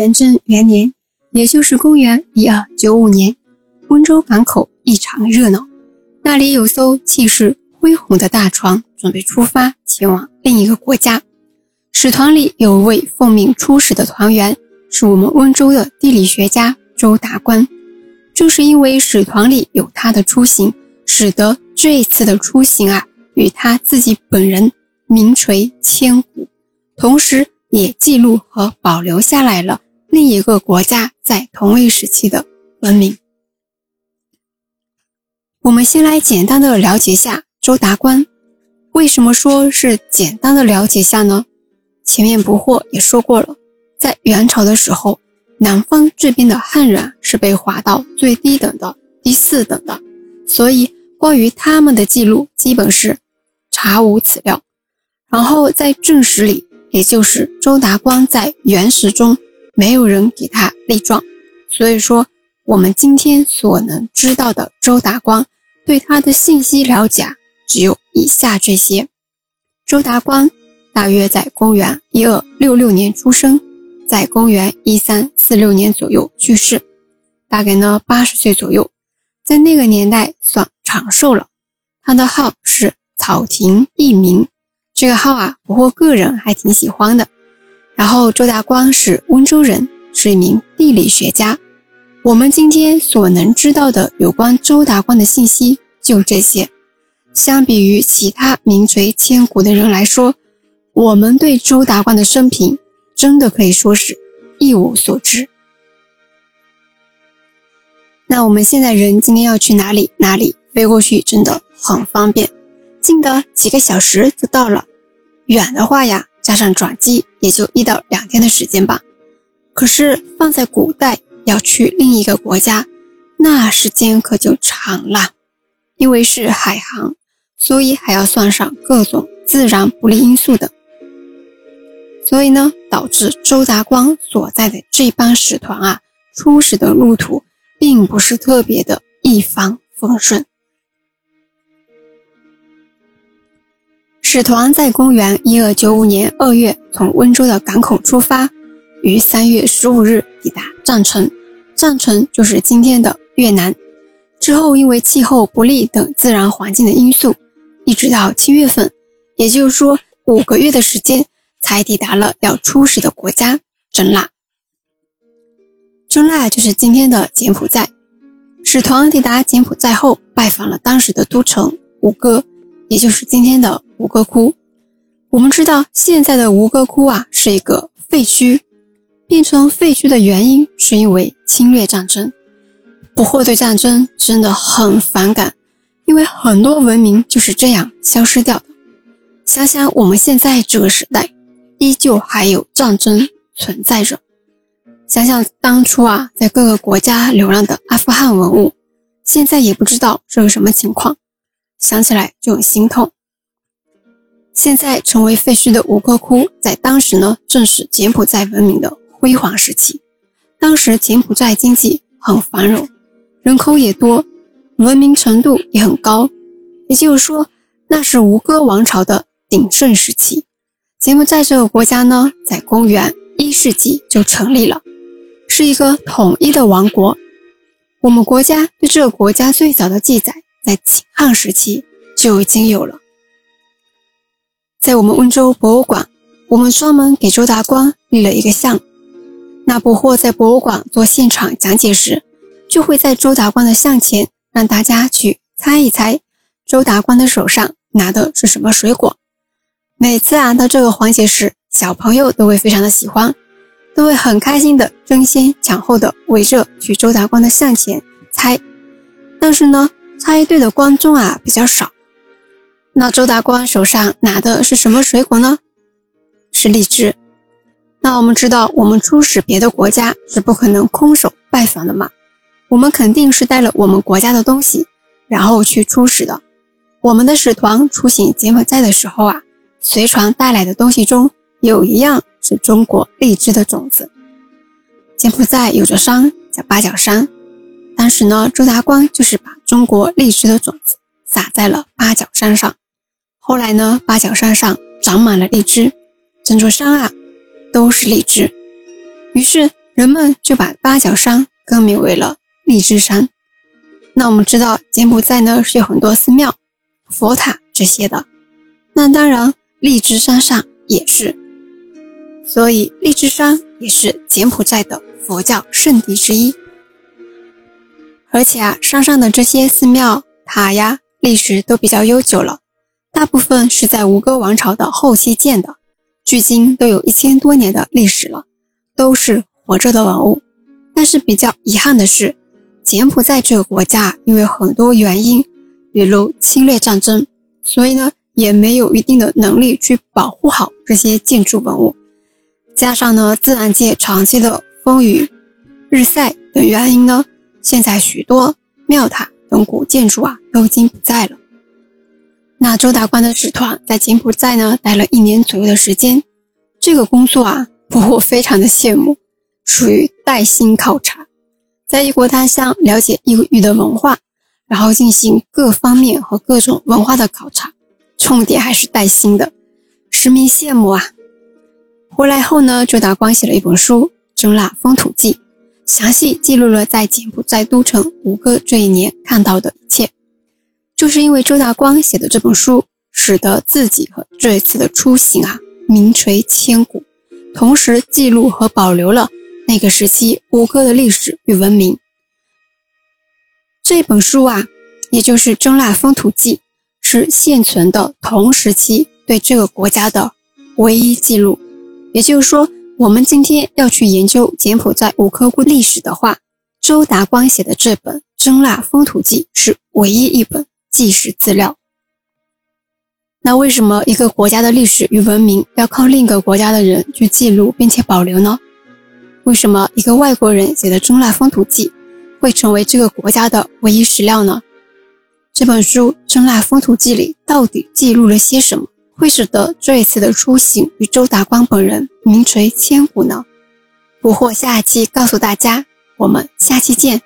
元贞元年，也就是公元一二九五年，温州港口异常热闹。那里有艘气势恢宏的大船，准备出发前往另一个国家。使团里有位奉命出使的团员，是我们温州的地理学家周达观。正是因为使团里有他的出行，使得这一次的出行啊，与他自己本人名垂千古，同时也记录和保留下来了另一个国家在同一时期的文明。我们先来简单的了解下周达观。为什么说是简单的了解下呢？前面不惑也说过了，在元朝的时候，南方这边的汉人是被划到最低等的第四等的，所以关于他们的记录基本是查无此料。然后在正史里，也就是周达观在元史中，没有人给他立状，所以说。我们今天所能知道的周达光，对他的信息了解只有以下这些：周达光大约在公元一二六六年出生，在公元一三四六年左右去世，大概呢八十岁左右，在那个年代算长寿了。他的号是草亭一名，这个号啊，不过个人还挺喜欢的。然后周达光是温州人，是一名地理学家。我们今天所能知道的有关周达观的信息就这些。相比于其他名垂千古的人来说，我们对周达观的生平真的可以说是一无所知。那我们现在人今天要去哪里？哪里飞过去真的很方便，近的几个小时就到了，远的话呀，加上转机也就一到两天的时间吧。可是放在古代。要去另一个国家，那时间可就长了。因为是海航，所以还要算上各种自然不利因素的。所以呢，导致周达光所在的这帮使团啊，出使的路途并不是特别的一帆风顺。使团在公元一二九五年二月从温州的港口出发，于三月十五日抵达藏城。藏城就是今天的越南，之后因为气候不利等自然环境的因素，一直到七月份，也就是说五个月的时间，才抵达了要出使的国家真腊。真腊就是今天的柬埔寨。使团抵达柬埔寨后，拜访了当时的都城吴哥，也就是今天的吴哥窟。我们知道现在的吴哥窟啊是一个废墟。变成废墟的原因是因为侵略战争。不惑对战争真的很反感，因为很多文明就是这样消失掉的。想想我们现在这个时代，依旧还有战争存在着。想想当初啊，在各个国家流浪的阿富汗文物，现在也不知道是个什么情况，想起来就很心痛。现在成为废墟的吴哥窟，在当时呢，正是柬埔寨文明的。辉煌时期，当时柬埔寨经济很繁荣，人口也多，文明程度也很高。也就是说，那是吴哥王朝的鼎盛时期。柬埔寨这个国家呢，在公元一世纪就成立了，是一个统一的王国。我们国家对这个国家最早的记载，在秦汉时期就已经有了。在我们温州博物馆，我们专门给周达光立了一个像。那不惑在博物馆做现场讲解时，就会在周达观的像前让大家去猜一猜，周达观的手上拿的是什么水果。每次啊到这个环节时，小朋友都会非常的喜欢，都会很开心的争先抢后的围着去周达观的像前猜。但是呢，猜对的观众啊比较少。那周达观手上拿的是什么水果呢？是荔枝。那我们知道，我们出使别的国家是不可能空手拜访的嘛？我们肯定是带了我们国家的东西，然后去出使的。我们的使团出行柬埔寨的时候啊，随船带来的东西中有一样是中国荔枝的种子。柬埔寨有着山叫八角山，当时呢，周达光就是把中国荔枝的种子撒在了八角山上。后来呢，八角山上长满了荔枝，整座山啊。都是荔枝，于是人们就把八角山更名为了荔枝山。那我们知道柬埔寨呢是有很多寺庙、佛塔这些的，那当然荔枝山上也是，所以荔枝山也是柬埔寨的佛教圣地之一。而且啊，山上的这些寺庙塔呀，历史都比较悠久了，大部分是在吴哥王朝的后期建的，距今都有一千多年的历史了，都是活着的文物。但是比较遗憾的是。柬埔寨这个国家因为很多原因，比如侵略战争，所以呢也没有一定的能力去保护好这些建筑文物。加上呢自然界长期的风雨、日晒等原因呢，现在许多庙塔等古建筑啊都已经不在了。那周大官的使团在柬埔寨呢待了一年左右的时间，这个工作啊我非常的羡慕，属于带薪考察。在异国他乡了解异域的文化，然后进行各方面和各种文化的考察，重点还是带薪的，实名羡慕啊！回来后呢，周达光写了一本书《中腊风土记》，详细记录了在柬埔寨都城吴哥这一年看到的一切。就是因为周达光写的这本书，使得自己和这一次的出行啊名垂千古，同时记录和保留了。那个时期吴哥的历史与文明，这本书啊，也就是《征腊风土记》，是现存的同时期对这个国家的唯一记录。也就是说，我们今天要去研究柬埔寨吴哥窟历史的话，周达光写的这本《征腊风土记》是唯一一本纪实资料。那为什么一个国家的历史与文明要靠另一个国家的人去记录并且保留呢？为什么一个外国人写的《中腊风土记》会成为这个国家的唯一史料呢？这本书《中腊风土记》里到底记录了些什么，会使得这一次的出行与周达光本人名垂千古呢？捕获下期告诉大家，我们下期见。